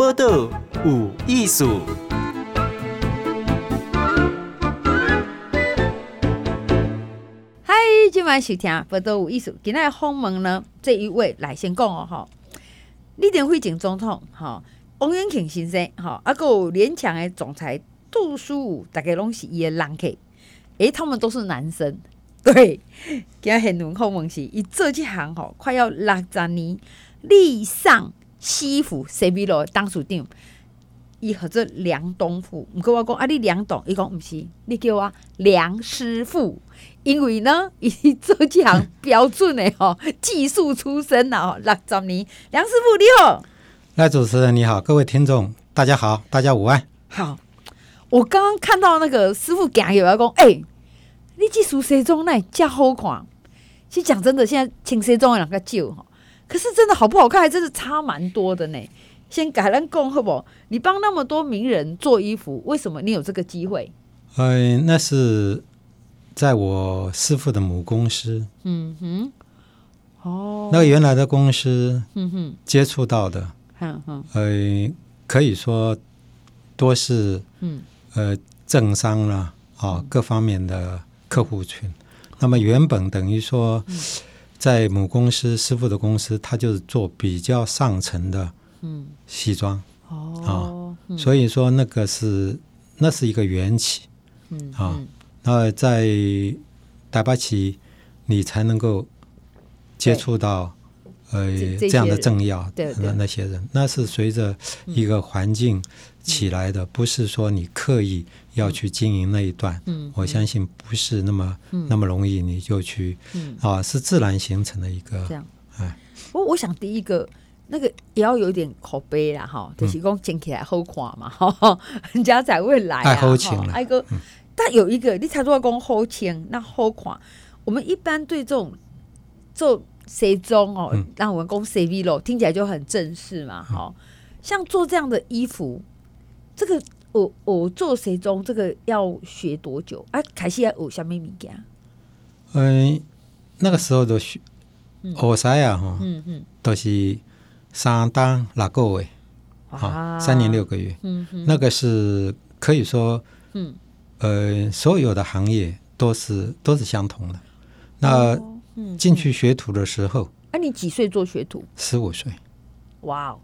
报道有艺术。嗨，今晚收听报道有艺术。今天访问呢，这一位来先讲哦，哈，李登辉前总统，哈，王永庆先生，哈，啊，有联强的总裁杜书武，大概拢是伊的人客。诶，他们都是男生。对，今日很荣幸问是，伊做这行吼，快要六十年，立尚西府西米露董事长，伊合作梁东富，毋过我讲啊，你梁董，伊讲毋是，你叫我梁师傅，因为呢，伊做这行标准的吼，技术出身啊，六十年，梁师傅你好，赖主持人你好，各位听众大家好，大家午安。好，我刚刚看到那个师傅讲有要讲，哎、欸。你技术西装那真好看，其实讲真的，现在穿西装的人较少哈，可是真的好不好看，还真是差蛮多的呢。先改咱讲好不？你帮那么多名人做衣服，为什么你有这个机会？呃，那是在我师傅的母公司。嗯哼，哦，那个原来的公司，嗯哼，接触到的，嗯哼，呃，可以说多是，嗯，呃，政商啦，啊，各方面的。客户群，那么原本等于说，在母公司师傅的公司，他就是做比较上层的西装，啊，所以说那个是那是一个缘起，啊，那在台北市你才能够接触到呃这样的政要那那些人，那是随着一个环境起来的，不是说你刻意。要去经营那一段，嗯，我相信不是那么、嗯、那么容易，你就去，嗯、啊，是自然形成的一个这样，哎，我我想第一个那个也要有点口碑啦，哈，就是讲捡起来好看嘛，哈、嗯，人家才会来啊，太好看了，哎哥，但有一个你才说讲好看，那好看，我们一般对这种做西装哦，让我们讲 CV 咯，听起来就很正式嘛，哈、嗯，像做这样的衣服，这个。我我做谁中这个要学多久？啊，开始要学什么物件？嗯，那个时候的学，学啥呀？哈，嗯嗯，都是三单六个月，啊，三年六个月，嗯嗯，那个是可以说，嗯，呃，所有的行业都是都是相同的。那进去学徒的时候，啊，你几岁做学徒？十五岁。哇哦，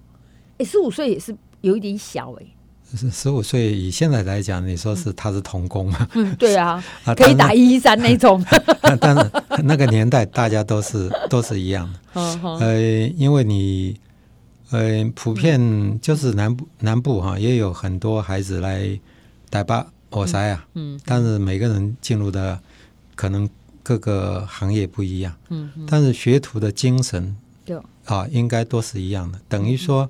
哎，十五岁也是有一点小哎。是十五岁，以现在来讲，你说是他是童工嘛？嗯，对啊，可以打一一三那种。但是那个年代大家都是都是一样的。呃，因为你呃普遍就是南部南部哈，也有很多孩子来台北学师啊。嗯。但是每个人进入的可能各个行业不一样。嗯。但是学徒的精神，对啊，应该都是一样的。等于说。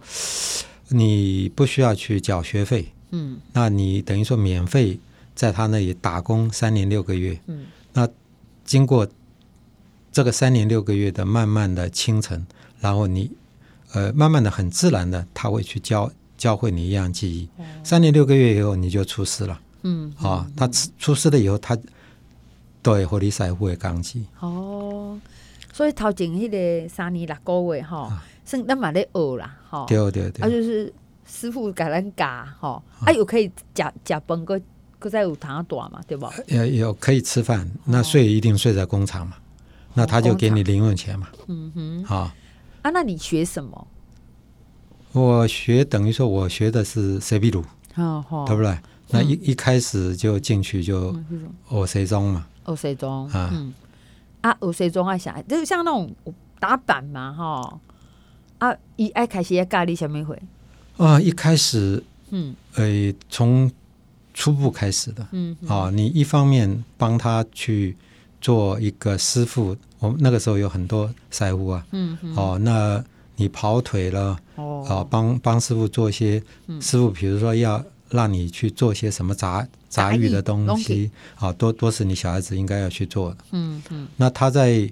你不需要去缴学费，嗯，那你等于说免费在他那里打工三年六个月，嗯，那经过这个三年六个月的慢慢的清晨，然后你呃慢慢的很自然的他会去教教会你一样技艺，三年六个月以后你就出师了，嗯，啊，他出师了以后他对和你师傅会讲起，哦，所以头前迄个三年六个月哈。是那嘛咧学啦，哈，对对对，啊就是师傅给咱教，哈，啊。又可以食食饭，搁搁再有汤大嘛，对不？也有可以吃饭，那睡一定睡在工厂嘛，那他就给你零用钱嘛，嗯哼，好。啊，那你学什么？我学等于说我学的是西米露，对不对？那一一开始就进去就学西装嘛，学西装啊，啊学西装爱啥？就像那种打板嘛，哈。啊，一爱开始要教你什么会？啊，一开始，嗯，诶，从初步开始的，嗯，啊，你一方面帮他去做一个师傅，我们那个时候有很多师傅啊，嗯，哦，那你跑腿了，哦，啊，帮帮师傅做一些，师傅，比如说要让你去做些什么杂杂役的东西，啊，都都是你小孩子应该要去做的，嗯嗯，那他在。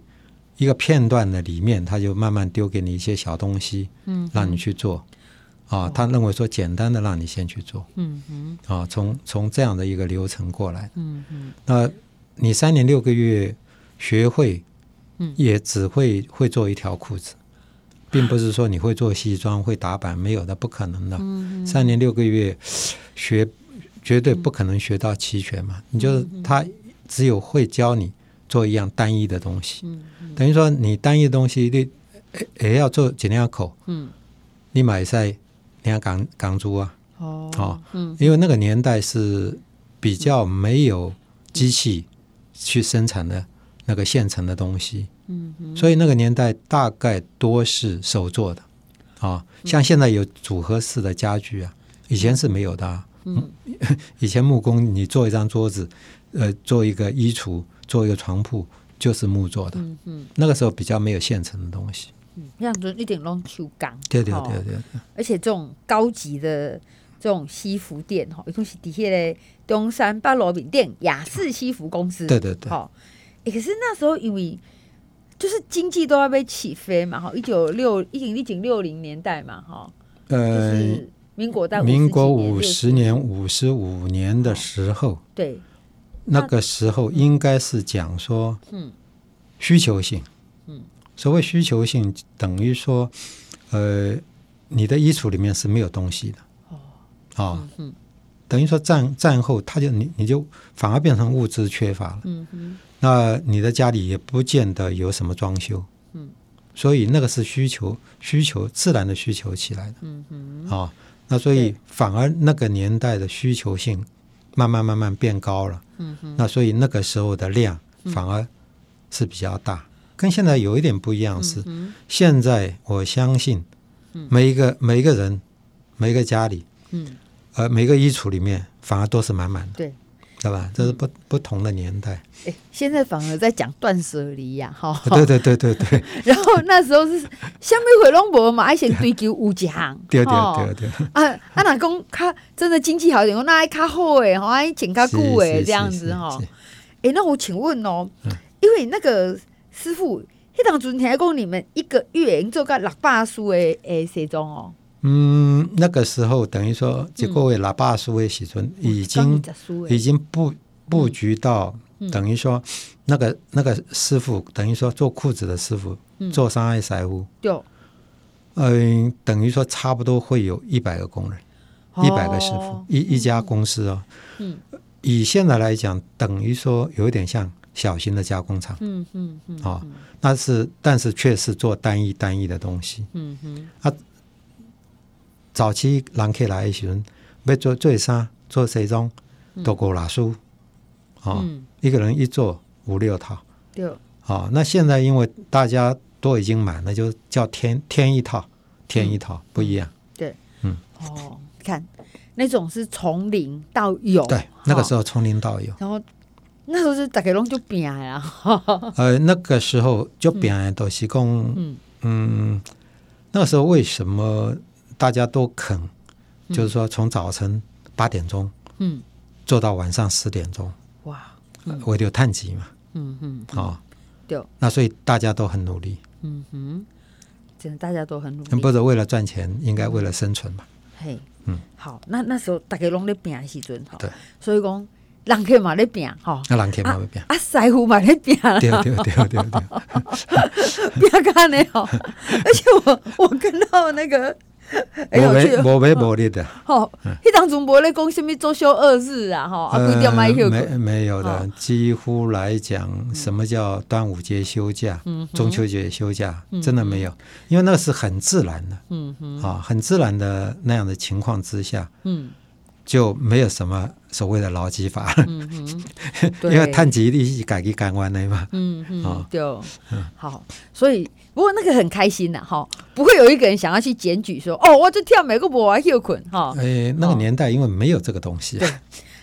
一个片段的里面，他就慢慢丢给你一些小东西，嗯，让你去做，啊，他认为说简单的让你先去做，嗯嗯，啊，从从这样的一个流程过来，嗯嗯，那你三年六个月学会，嗯，也只会会做一条裤子，并不是说你会做西装、会打板，没有的，不可能的。三年六个月学，绝对不可能学到齐全嘛。你就是他只有会教你做一样单一的东西，等于说你单一的东西你也要做几两口。嗯，你买在两港港珠啊，哦，因为那个年代是比较没有机器去生产的那个现成的东西。嗯，所以那个年代大概多是手做的，啊，像现在有组合式的家具啊，以前是没有的啊。嗯，以前木工你做一张桌子，呃，做一个衣橱，做一个床铺，就是木做的。嗯嗯，那个时候比较没有现成的东西。嗯，这样子一点都手工。对对对对。而且这种高级的这种西服店哈，一共是底下的东山八路饼店雅士西服公司。对对对。好，可是那时候因为。就是经济都要被起飞嘛，哈，一九六一九一九六零年代嘛，哈，呃，民国在民国五十年五十五年的时候，对，那个时候应该是讲说，嗯，需求性，嗯，所谓需求性等于说，呃，你的衣橱里面是没有东西的，哦，啊，嗯，等于说战战后，他就你你就反而变成物资缺乏了，嗯哼。那你的家里也不见得有什么装修，嗯，所以那个是需求，需求自然的需求起来的，嗯嗯，啊，那所以反而那个年代的需求性慢慢慢慢变高了，嗯哼，那所以那个时候的量反而是比较大，跟现在有一点不一样是，现在我相信每一个每一个人每一个家里，嗯，呃，每个衣橱里面反而都是满满的，对。对吧？这是不不同的年代。哎，现在反而在讲断舍离呀，哈。对对对对对。然后那时候是下面回龙博嘛，爱先追求有一项。对对对对。啊啊！哪公他真的经济好一点，我那爱卡好哎，好爱请卡顾哎，这样子哈。哎，那我请问哦，因为那个师傅，迄当阵听讲你们一个月做个六百束的诶西装哦。嗯，那个时候等于说，这个位喇叭书的时阵已经已经布布局到，等于说那个那个师傅，等于说做裤子的师傅，做上海师傅，嗯，等于说差不多会有一百个工人，一百个师傅，一一家公司哦。嗯，以现在来讲，等于说有点像小型的加工厂。嗯嗯嗯，啊，那是，但是却是做单一单一的东西。嗯嗯，啊。早期人客来的时候，要做做衫、做西装，都五六束，啊，一个人一做五六套。对，哦，那现在因为大家都已经满了，就叫添添一套，添一套不一样。对，嗯，哦，看那种是从零到有，对，那个时候从零到有。然后那时候是大家拢就拼呀，呃，那个时候就拼的都是讲，嗯。嗯，那个时候为什么？大家都肯，就是说从早晨八点钟，嗯，做到晚上十点钟，哇，为了探级嘛，嗯嗯，哦，对，那所以大家都很努力，嗯哼，真的大家都很努力，不是为了赚钱，应该为了生存嘛，嘿，嗯，好，那那时候大家拢在拼的时阵，哈，对，所以讲人客嘛在拼，哈，那人客嘛在拼，啊，师傅嘛在拼，对对对对对，不要看呢，哈，而且我我看到那个。无为无为无利的，吼，迄当中无咧讲什休二日啊，吼，啊，规定买休。没没有的，几乎来讲，什么叫端午节休假，中秋节休假，真的没有，因为那是很自然的，嗯嗯，啊，很自然的那样的情况之下，嗯，就没有什么所谓的劳基法，嗯嗯，因为碳基力是改革改完的嘛，嗯嗯，对，好，所以。不过那个很开心的哈，不会有一个人想要去检举说哦，我就跳每个舞啊又捆哈。哎，那个年代因为没有这个东西。对，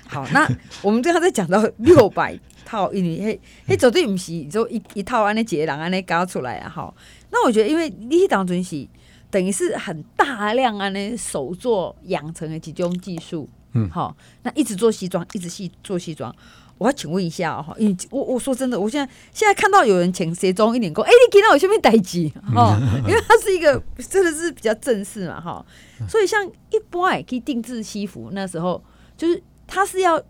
好，那我们最后再讲到 六百套，因为嘿，嘿，绝对不是就一一套安尼几个人安尼搞出来啊哈。那我觉得，因为你当阵是等于是很大量啊，那手做养成的几种技术，嗯，好，那一直做西装，一直细做西装。我要请问一下哈，因为我我说真的，我现在现在看到有人请西装一点工，哎、欸，你给到我下面代志？哈，因为它是一个真的是比较正式嘛哈，所以像一般也可以定制西服，那时候就是他是要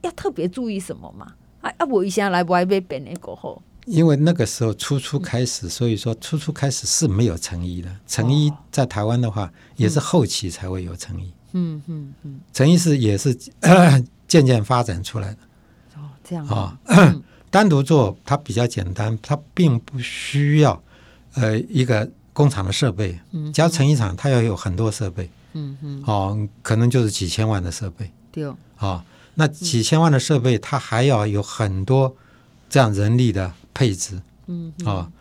要特别注意什么嘛？啊啊，我以前来不爱被编的过后，因为那个时候初初开始，所以说初初开始是没有成衣的。成衣在台湾的话，也是后期才会有成衣。嗯嗯嗯，成衣是也是 渐渐发展出来的。哦，这样啊，单独做它比较简单，它并不需要呃一个工厂的设备。嗯，加成衣厂它要有很多设备。嗯嗯，哦，可能就是几千万的设备。对哦。啊，那几千万的设备，它还要有很多这样人力的。配置，嗯啊、哦，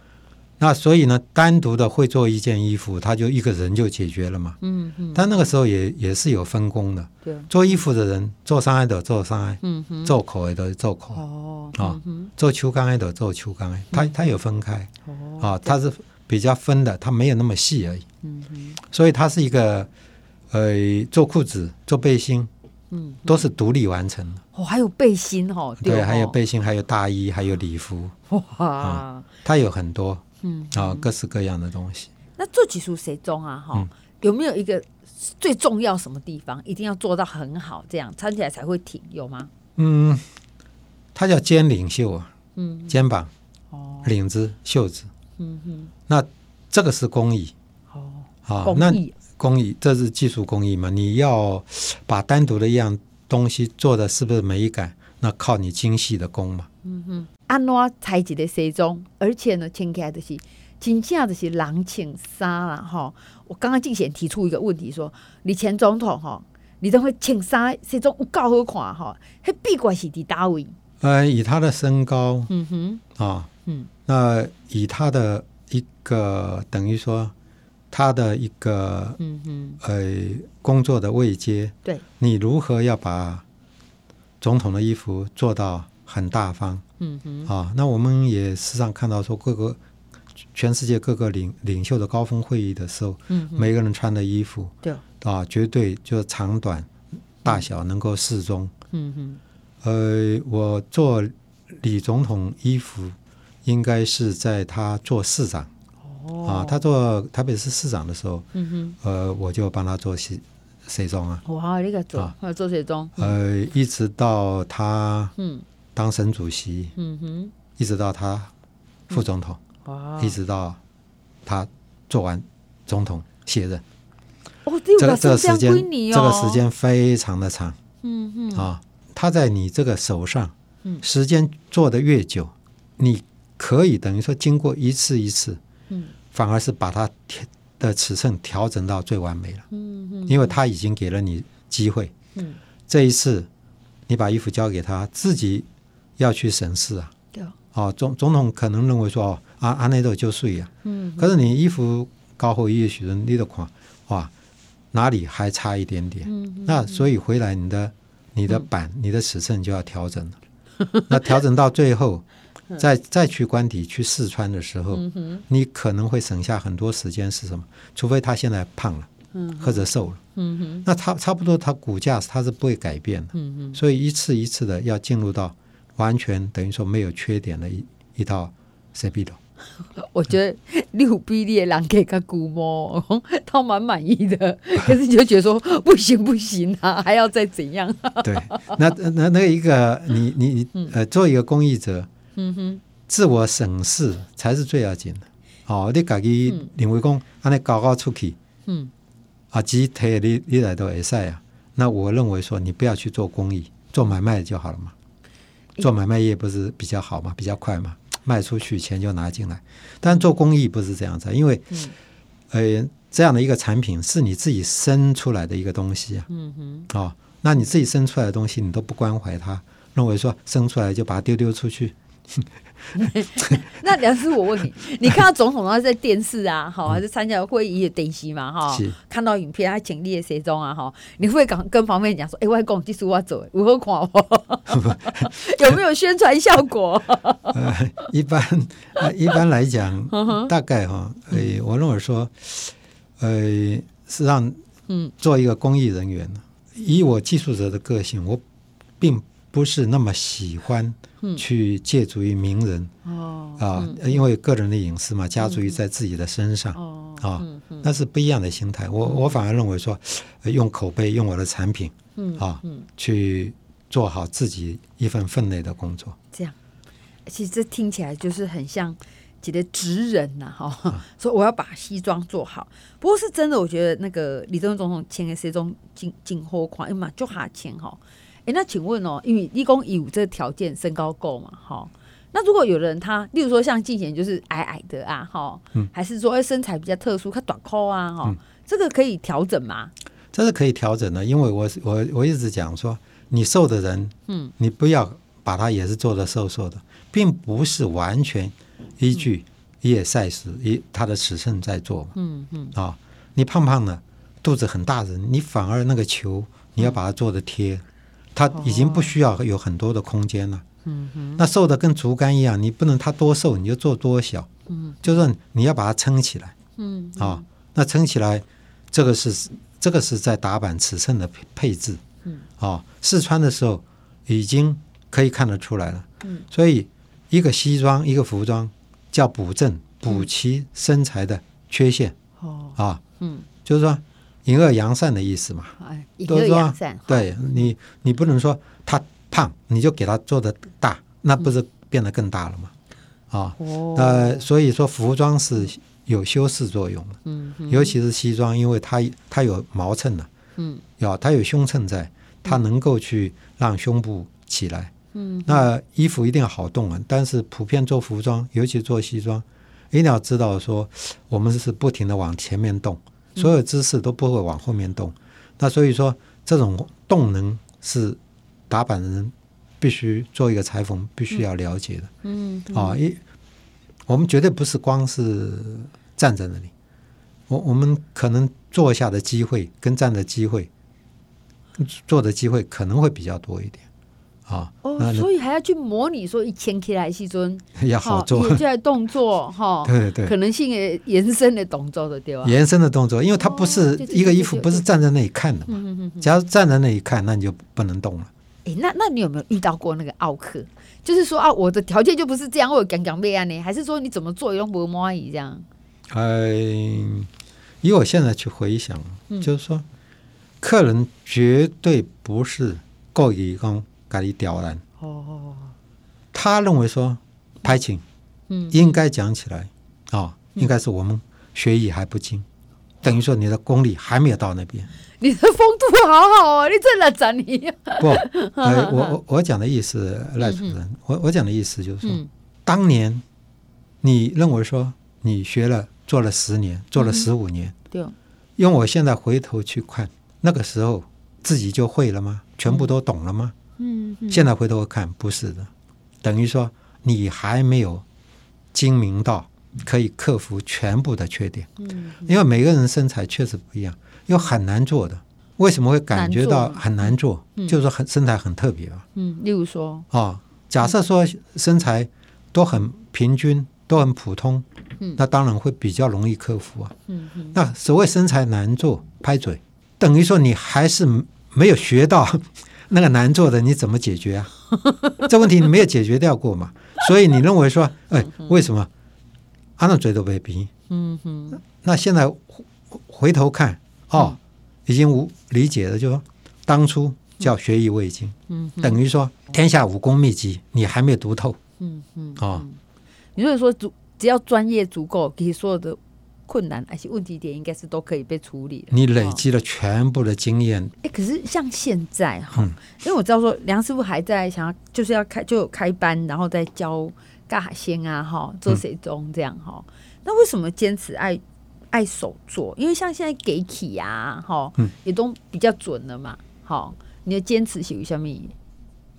那所以呢，单独的会做一件衣服，他就一个人就解决了嘛，嗯嗯。但那个时候也也是有分工的，对，做衣服的人做上衣的做上衣，嗯哼，做口爱的做口，哦，啊、哦，做秋干爱的做秋干爱，他他有分开，哦，啊，他是比较分的，他没有那么细而已，嗯哼，所以他是一个，呃，做裤子做背心。嗯，都是独立完成的。哦，还有背心哦，对，对，还有背心，还有大衣，还有礼服。哇、嗯，它有很多，嗯啊，各式各样的东西。那做技术谁中啊？哈、嗯，有没有一个最重要什么地方一定要做到很好，这样穿起来才会挺？有吗？嗯，它叫肩领袖啊，嗯，肩膀，哦，领子、袖子，嗯哼，那这个是工艺，哦，啊，工艺。这是技术工艺嘛？你要把单独的一样东西做的是不是美感？那靠你精细的工嘛。嗯哼，安怎裁一个西装，而且呢，穿起来就是真正就是人穿衫啦。哈，我刚刚竞选提出一个问题说，说你前总统哈，你都会穿衫西装有够好看哈？那秘诀是伫哪位？呃，以他的身高，嗯哼，啊，嗯，那以他的一个等于说。他的一个嗯嗯呃工作的位阶，对，你如何要把总统的衣服做到很大方？嗯哼。啊，那我们也时常看到说，各个全世界各个领领袖的高峰会议的时候，嗯，每个人穿的衣服，对。啊，绝对就是长短大小能够适中。嗯哼，呃，我做李总统衣服，应该是在他做市长。啊，他做台北市市长的时候，嗯哼，呃，我就帮他做西西装啊。哇，那个做，啊，做西装。呃，一直到他嗯当省主席，嗯哼，一直到他副总统，哇，一直到他做完总统卸任。哦，这个这个时间，这个时间非常的长。嗯哼，啊，他在你这个手上，嗯，时间做的越久，你可以等于说经过一次一次。嗯，反而是把它的尺寸调整到最完美了。嗯嗯，因为他已经给了你机会。嗯，这一次你把衣服交给他，自己要去审视啊。对。哦，总总统可能认为说哦，啊啊那都就睡呀。嗯。可是你衣服高厚一许人，你的款哇，哪里还差一点点？嗯。那所以回来你的你的版你的尺寸就要调整了。那调整到最后。再再去官邸去试穿的时候，嗯、你可能会省下很多时间。是什么？除非他现在胖了，嗯、或者瘦了，嗯、那他差不多，他骨架他是不会改变的。嗯、所以一次一次的要进入到完全等于说没有缺点的一一套 C B 的。我觉得六比例的人给个估摸，他蛮满意的。可是你就觉得说不行不行啊，还要再怎样？对，那那那一个你你呃，做一个公益者。嗯哼，自我审视才是最要紧的。哦，你自己认为讲，安尼高高出去，嗯，啊，只提你你来都会使啊。那我认为说，你不要去做公益，做买卖就好了嘛。做买卖业不是比较好嘛，比较快嘛，卖出去钱就拿进来。但做公益不是这样子，因为，嗯、呃，这样的一个产品是你自己生出来的一个东西啊。嗯哼，哦，那你自己生出来的东西，你都不关怀它，认为说生出来就把它丢丢出去。那梁师，我问你，你看到总统他在电视啊，好，还是参加会议的电视嘛，哈，看到影片，他请立的西装啊，哈，你会跟跟旁边讲说，哎、欸，我讲技术我走，如何看我？有没有宣传效果？呃，一般，呃、一般来讲，大概哈，呃，我认为说，呃，是让，嗯，做一个公益人员，以我技术者的个性，我并不是那么喜欢。去借助于名人哦啊，因为个人的隐私嘛，加注于在自己的身上啊，那是不一样的心态。我我反而认为说，用口碑，用我的产品，啊，去做好自己一份分内的工作。这样，其实这听起来就是很像几个职人呐，哈，说我要把西装做好。不过是真的，我觉得那个李登辉总统签的西装进进货款，哎嘛就哈签哈。哎，那请问哦，因为立功有这个条件，身高够嘛？哈，那如果有人他，例如说像静贤就是矮矮的啊，哈，嗯，还是说身材比较特殊，他短裤啊，哈，这个可以调整吗？这是可以调整的，因为我我我一直讲说，你瘦的人，嗯，你不要把他也是做的瘦瘦的，并不是完全依据一个 size 一他的尺寸在做，嗯嗯啊、哦，你胖胖的肚子很大的人，你反而那个球你要把它做的贴。嗯他已经不需要有很多的空间了。嗯哼，那瘦的跟竹竿一样，你不能它多瘦你就做多小。嗯，就是你要把它撑起来。嗯，啊，那撑起来，这个是这个是在打板尺寸的配置。嗯，啊，试穿的时候已经可以看得出来了。嗯，所以一个西装一个服装叫补正补齐身材的缺陷。哦，啊，嗯，就是说。隐恶扬善的意思嘛，隐恶扬善。对你，你不能说他胖，你就给他做的大，那不是变得更大了吗？啊、嗯，呃，所以说服装是有修饰作用的，嗯，尤其是西装，因为它它有毛衬的，嗯，要它有胸衬在，它能够去让胸部起来，嗯，那衣服一定要好动啊。但是普遍做服装，尤其做西装，一定要知道说，我们是不停的往前面动。所有姿势都不会往后面动，嗯、那所以说这种动能是打板的人必须做一个裁缝必须要了解的。嗯，啊、嗯，一、哦、我们绝对不是光是站在那里，我我们可能坐下的机会跟站的机会，坐的机会可能会比较多一点。啊哦，所以还要去模拟说一牵起来时阵要好做，现在动作 哈，对对对，可能性也延伸的动作的对吧？延伸的动作，因为它不是一个衣服，不是站在那里看的嘛。假如站在那里看，那你就不能动了。哎，那那你有没有遇到过那个奥克？就是说啊，我的条件就不是这样，我有讲讲备案呢，还是说你怎么做也都不满意这样？哎，以我现在去回想，就是说，客人绝对不是故意讲。咖喱刁难哦，他认为说拍请，嗯，应该讲起来啊、哦，应该是我们学艺还不精，嗯、等于说你的功力还没有到那边。你的风度好好啊，你真的整你。不，呃、我我我讲的意思，赖主任，嗯、我我讲的意思就是说，嗯、当年你认为说你学了做了十年，做了十五年，嗯、对，用我现在回头去看，那个时候自己就会了吗？全部都懂了吗？嗯嗯，现在回头看不是的，等于说你还没有精明到可以克服全部的缺点。嗯，因为每个人身材确实不一样，又很难做的。为什么会感觉到很难做？就是说很身材很特别啊。嗯，例如说啊，假设说身材都很平均，都很普通，那当然会比较容易克服啊。嗯，那所谓身材难做，拍嘴，等于说你还是没有学到。那个难做的你怎么解决啊？这问题你没有解决掉过嘛？所以你认为说，哎，为什么？啊，那嘴都被逼。嗯哼。那现在回头看，哦，已经无理解了，就说当初叫学艺未精，嗯，等于说天下武功秘籍你还没有读透。嗯嗯。哦，你如果说足只要专业足够，可以所有的。困难，而且问题点应该是都可以被处理。你累积了全部的经验。哎、欸，可是像现在哈，嗯、因为我知道说梁师傅还在想要，就是要开就有开班，然后再教干海鲜啊哈，做水中这样哈。嗯、那为什么坚持爱爱手做？因为像现在给起啊哈，嗯、也都比较准了嘛。好，你的坚持是为什么？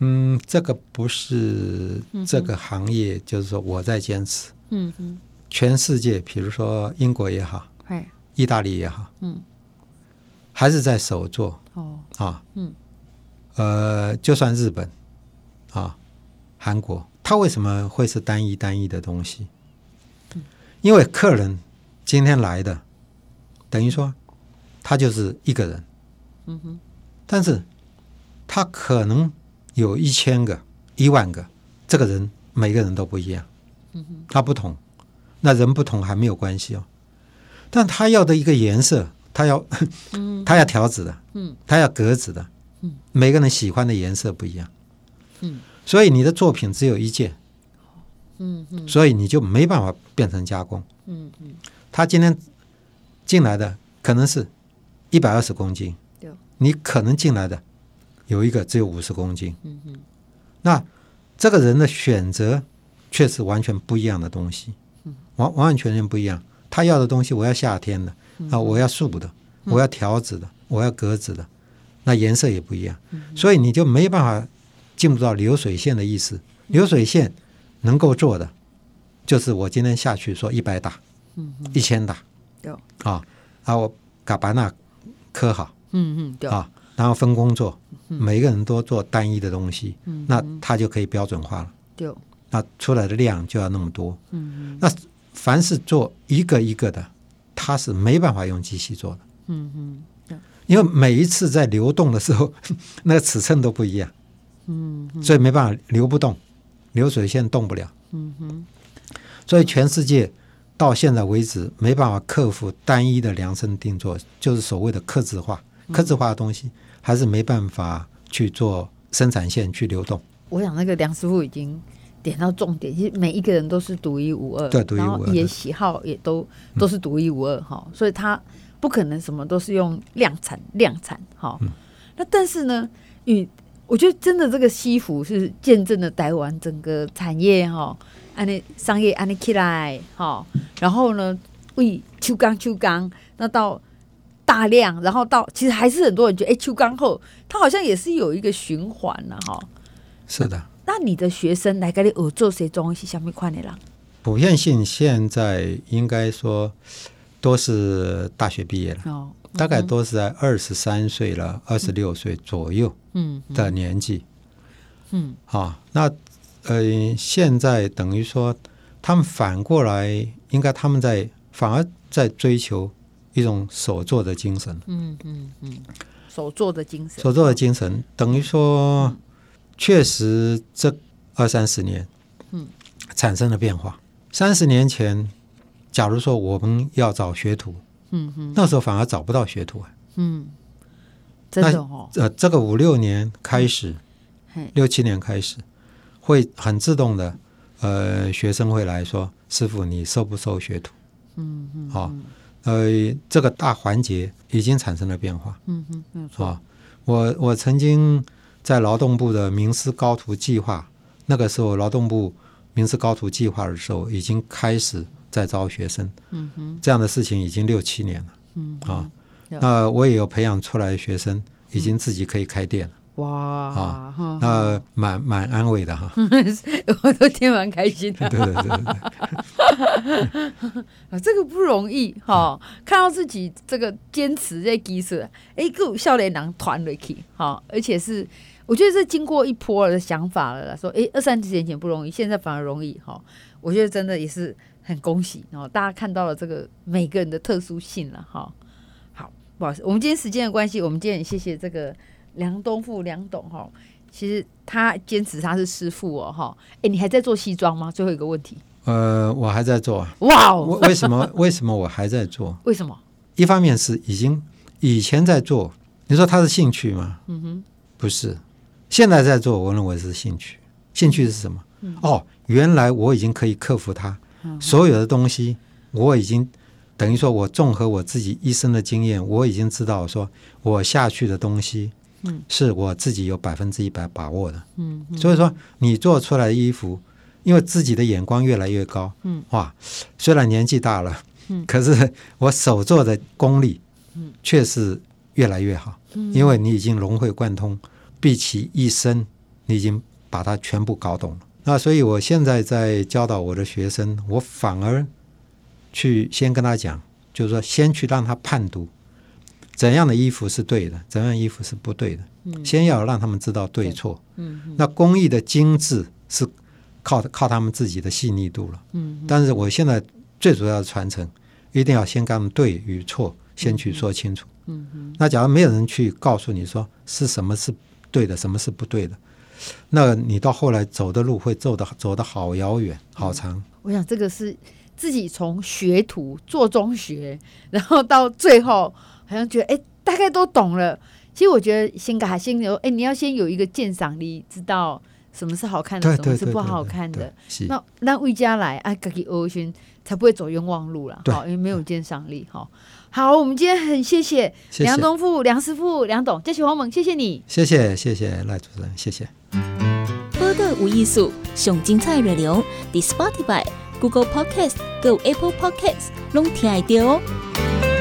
嗯，这个不是这个行业，嗯、就是说我在坚持。嗯哼。全世界，比如说英国也好，嘿意大利也好，嗯，还是在首座哦。啊，嗯，呃，就算日本啊、韩国，它为什么会是单一单一的东西？嗯，因为客人今天来的，等于说他就是一个人，嗯哼，但是他可能有一千个、一万个，这个人每个人都不一样，嗯哼，他不同。那人不同还没有关系哦，但他要的一个颜色，他要，他要条子的，嗯，他要格子的，嗯，每个人喜欢的颜色不一样，嗯，所以你的作品只有一件，嗯嗯，所以你就没办法变成加工。嗯嗯，他今天进来的可能是一百二十公斤，你可能进来的有一个只有五十公斤。嗯嗯，那这个人的选择却是完全不一样的东西，完完完全全不一样。他要的东西，我要夏天的啊，我要素的，我要条子的，我要格子的，那颜色也不一样，所以你就没办法进入到流水线的意思。流水线能够做的，就是我今天下去说一百打，一千打，啊，啊，我嘎巴那刻好，嗯嗯，啊，然后分工做，每个人都做单一的东西，那它就可以标准化了，那出来的量就要那么多，嗯那。凡是做一个一个的，它是没办法用机器做的。嗯嗯，因为每一次在流动的时候，那个尺寸都不一样。嗯，所以没办法流不动，流水线动不了。嗯哼，所以全世界到现在为止没办法克服单一的量身定做，就是所谓的刻字化。刻字化的东西还是没办法去做生产线去流动。我想那个梁师傅已经。点到重点，其实每一个人都是独一无二，对，独一无二，然后也喜好也都都是独一无二哈，嗯、所以他不可能什么都是用量产量产哈。嗯、那但是呢，你我觉得真的这个西服是见证了台湾整个产业哈，安利商业安利起来哈，然后呢，为秋刚秋刚，那到大量，然后到其实还是很多人觉得，哎，秋刚后它好像也是有一个循环了哈。是的。那你的学生来跟你学做些东西，什么款的人？普遍性现在应该说都是大学毕业了，哦嗯、大概都是在二十三岁了，二十六岁左右，嗯的年纪，嗯，啊，那呃，现在等于说他们反过来，应该他们在反而在追求一种手作的精神，嗯嗯嗯，手作的精神，手作的精神等于说。嗯确实，这二三十年，嗯，产生了变化。三十年前，假如说我们要找学徒，嗯哼，那时候反而找不到学徒啊，嗯，真的哦。呃，这个五六年开始，六七年开始，会很自动的，呃，学生会来说：“师傅，你收不收学徒？”嗯嗯，好，呃，这个大环节已经产生了变化。嗯哼，没错。啊，我我曾经。在劳动部的名师高徒计划，那个时候劳动部名师高徒计划的时候，已经开始在招学生。嗯哼，这样的事情已经六七年了。嗯，啊，那我也有培养出来的学生，已经自己可以开店了。哇，啊，那蛮蛮安慰的哈。我都听蛮开心的。对对对对 啊，这个不容易哈，看到自己这个坚持在基础，哎，够笑脸郎团了去哈，而且是。我觉得是经过一波的想法了，说哎，二三十年前不容易，现在反而容易哈。我觉得真的也是很恭喜哦，大家看到了这个每个人的特殊性了哈。好，不好意思，我们今天时间的关系，我们今天也谢谢这个梁东富梁董哈。其实他坚持他是师傅哦哈。哎，你还在做西装吗？最后一个问题。呃，我还在做。哇哦，为什么？为什么我还在做？为什么？一方面是已经以前在做，你说他是兴趣吗？嗯哼，不是。现在在做，我认为是兴趣。兴趣是什么？嗯、哦，原来我已经可以克服它。嗯、所有的东西，我已经等于说，我综合我自己一生的经验，我已经知道说，我下去的东西，是我自己有百分之一百把握的。嗯嗯、所以说，你做出来的衣服，因为自己的眼光越来越高，嗯、哇，虽然年纪大了，嗯、可是我手做的功力，嗯却是越来越好。嗯、因为你已经融会贯通。毕其一生，你已经把它全部搞懂了。那所以，我现在在教导我的学生，我反而去先跟他讲，就是说，先去让他判读怎样的衣服是对的，怎样的衣服是不对的。嗯，先要让他们知道对错。嗯，那工艺的精致是靠靠他们自己的细腻度了。嗯，但是我现在最主要的传承，一定要先跟他们对与错先去说清楚。嗯嗯，那假如没有人去告诉你说是什么是。对的，什么是不对的？那你到后来走的路会走的走的好遥远，好长。嗯，我想这个是自己从学徒做中学，然后到最后好像觉得哎，大概都懂了。其实我觉得先改先有哎，你要先有一个鉴赏力，知道什么是好看的，什么是不好看的。那让魏家来啊，自己欧巡才不会走冤枉路了。好，因为没有鉴赏力。好，好，我们今天很谢谢梁东富、梁师傅、梁董，这是黄猛，谢谢你，谢谢谢谢赖主持人，谢谢。播客无艺术，上精彩内容，The Spotify、Google Podcast、Go Apple Podcasts，拢听得到哦。